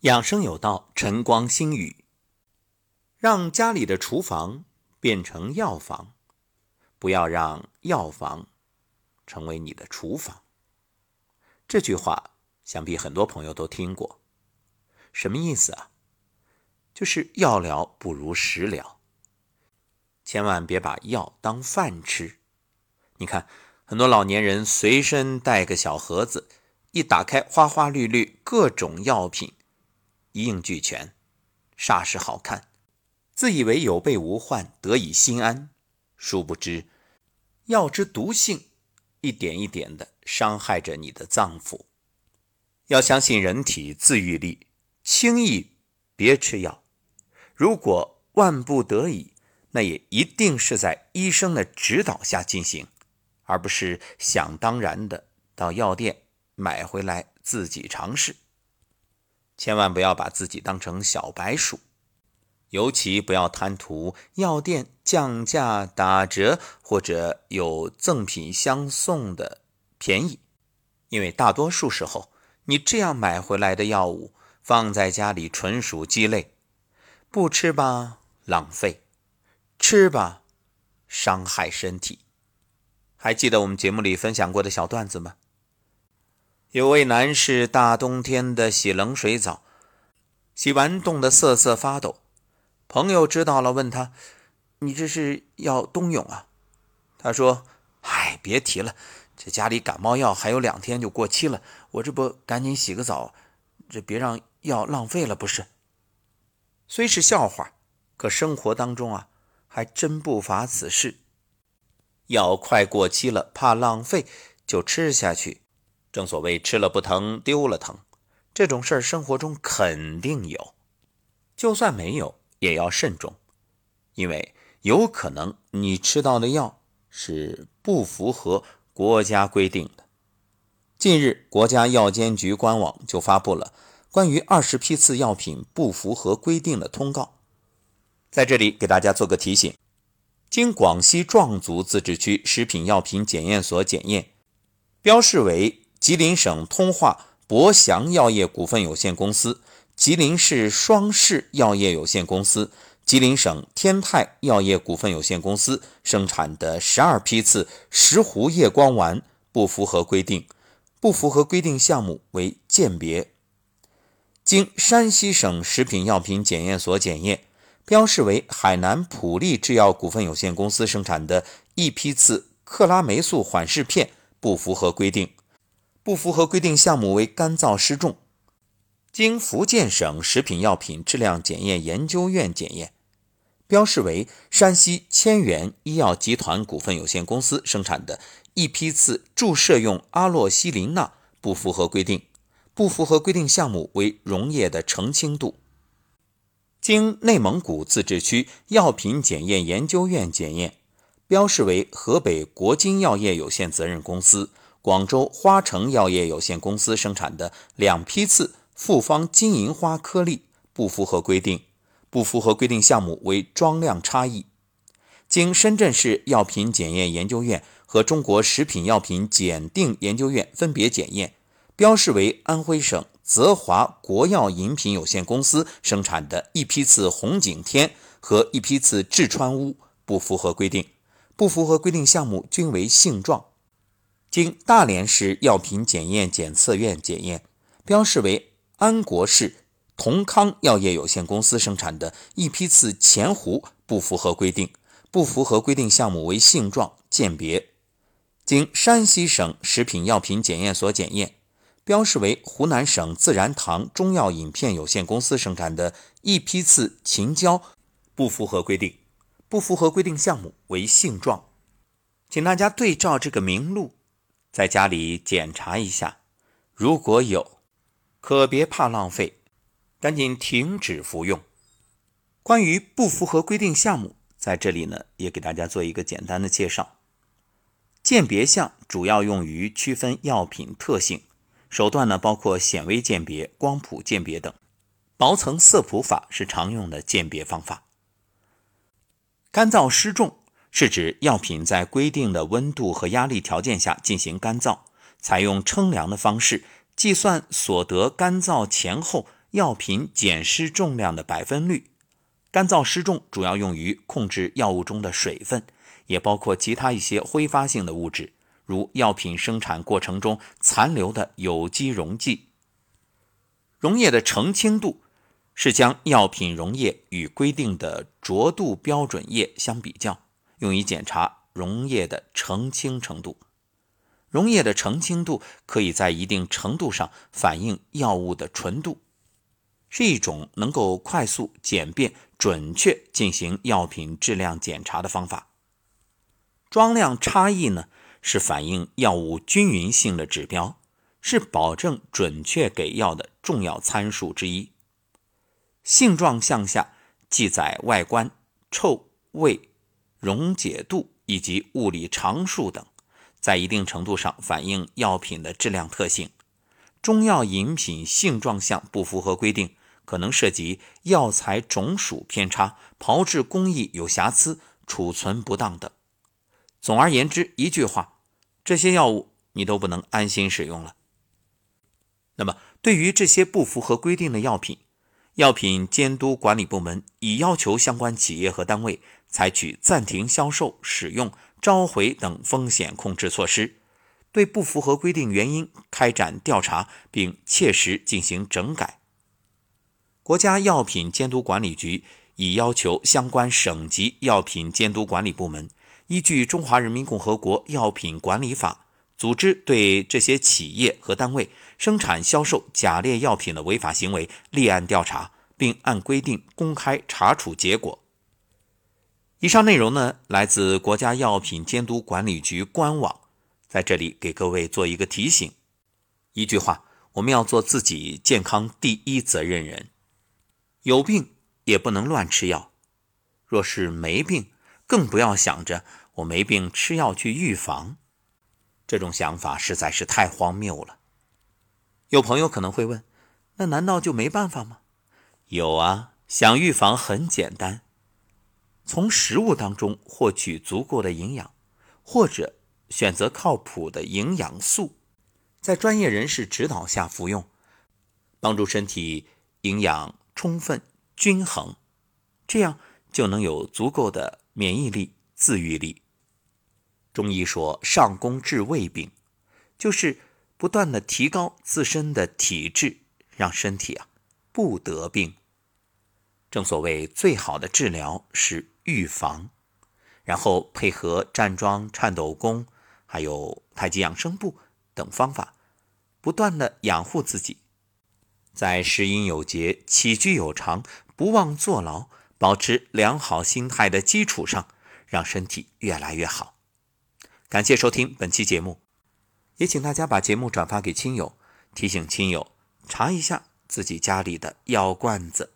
养生有道，晨光心语，让家里的厨房变成药房，不要让药房成为你的厨房。这句话想必很多朋友都听过，什么意思啊？就是药疗不如食疗，千万别把药当饭吃。你看，很多老年人随身带个小盒子，一打开，花花绿绿各种药品。一应俱全，煞是好看，自以为有备无患，得以心安。殊不知，药之毒性一点一点的伤害着你的脏腑。要相信人体自愈力，轻易别吃药。如果万不得已，那也一定是在医生的指导下进行，而不是想当然的到药店买回来自己尝试。千万不要把自己当成小白鼠，尤其不要贪图药店降价打折或者有赠品相送的便宜，因为大多数时候，你这样买回来的药物放在家里纯属鸡肋，不吃吧浪费，吃吧伤害身体。还记得我们节目里分享过的小段子吗？有位男士大冬天的洗冷水澡，洗完冻得瑟瑟发抖。朋友知道了，问他：“你这是要冬泳啊？”他说：“哎，别提了，这家里感冒药还有两天就过期了，我这不赶紧洗个澡，这别让药浪费了不是？”虽是笑话，可生活当中啊，还真不乏此事。药快过期了，怕浪费，就吃下去。正所谓吃了不疼，丢了疼，这种事儿生活中肯定有，就算没有也要慎重，因为有可能你吃到的药是不符合国家规定的。近日，国家药监局官网就发布了关于二十批次药品不符合规定的通告，在这里给大家做个提醒：经广西壮族自治区食品药品检验所检验，标示为。吉林省通化博祥药业股份有限公司、吉林市双世药业有限公司、吉林省天泰药业股份有限公司生产的十二批次石斛夜光丸不符合规定，不符合规定项目为鉴别。经山西省食品药品检验所检验，标示为海南普利制药股份有限公司生产的一批次克拉霉素缓释片不符合规定。不符合规定项目为干燥失重，经福建省食品药品质量检验研究院检验，标示为山西千源医药集团股份有限公司生产的一批次注射用阿洛西林钠不符合规定，不符合规定项目为溶液的澄清度。经内蒙古自治区药品检验研究院检验，标示为河北国金药业有限责任公司。广州花城药业有限公司生产的两批次复方金银花颗粒不符合规定，不符合规定项目为装量差异。经深圳市药品检验研究院和中国食品药品检定研究院分别检验，标示为安徽省泽华国药饮品有限公司生产的一批次红景天和一批次智川乌不符合规定，不符合规定项目均为性状。经大连市药品检验检测院检验，标示为安国市同康药业有限公司生产的一批次前湖不符合规定，不符合规定项目为性状鉴别。经山西省食品药品检验所检验，标示为湖南省自然堂中药饮片有限公司生产的一批次秦椒不符合规定，不符合规定项目为性状。请大家对照这个名录。在家里检查一下，如果有，可别怕浪费，赶紧停止服用。关于不符合规定项目，在这里呢也给大家做一个简单的介绍。鉴别项主要用于区分药品特性，手段呢包括显微鉴别、光谱鉴别等。薄层色谱法是常用的鉴别方法。干燥失重。是指药品在规定的温度和压力条件下进行干燥，采用称量的方式计算所得干燥前后药品减湿重量的百分率。干燥失重主要用于控制药物中的水分，也包括其他一些挥发性的物质，如药品生产过程中残留的有机溶剂。溶液的澄清度是将药品溶液与规定的浊度标准液相比较，用于检查溶液的澄清程度。溶液的澄清度可以在一定程度上反映药物的纯度。是一种能够快速、简便、准确进行药品质量检查的方法。装量差异呢，是反映药物均匀性的指标，是保证准确给药的重要参数之一。性状项下记载外观、臭、味、溶解度以及物理常数等，在一定程度上反映药品的质量特性。中药饮品性状项不符合规定。可能涉及药材种属偏差、炮制工艺有瑕疵、储存不当等。总而言之，一句话，这些药物你都不能安心使用了。那么，对于这些不符合规定的药品，药品监督管理部门已要求相关企业和单位采取暂停销售、使用、召回等风险控制措施，对不符合规定原因开展调查，并切实进行整改。国家药品监督管理局已要求相关省级药品监督管理部门依据《中华人民共和国药品管理法》，组织对这些企业和单位生产销售假劣药品的违法行为立案调查，并按规定公开查处结果。以上内容呢，来自国家药品监督管理局官网，在这里给各位做一个提醒：一句话，我们要做自己健康第一责任人。有病也不能乱吃药，若是没病，更不要想着我没病吃药去预防。这种想法实在是太荒谬了。有朋友可能会问：那难道就没办法吗？有啊，想预防很简单，从食物当中获取足够的营养，或者选择靠谱的营养素，在专业人士指导下服用，帮助身体营养。充分均衡，这样就能有足够的免疫力、自愈力。中医说“上工治未病”，就是不断的提高自身的体质，让身体啊不得病。正所谓最好的治疗是预防，然后配合站桩、颤抖功，还有太极养生步等方法，不断的养护自己。在食饮有节、起居有常、不忘坐牢、保持良好心态的基础上，让身体越来越好。感谢收听本期节目，也请大家把节目转发给亲友，提醒亲友查一下自己家里的药罐子。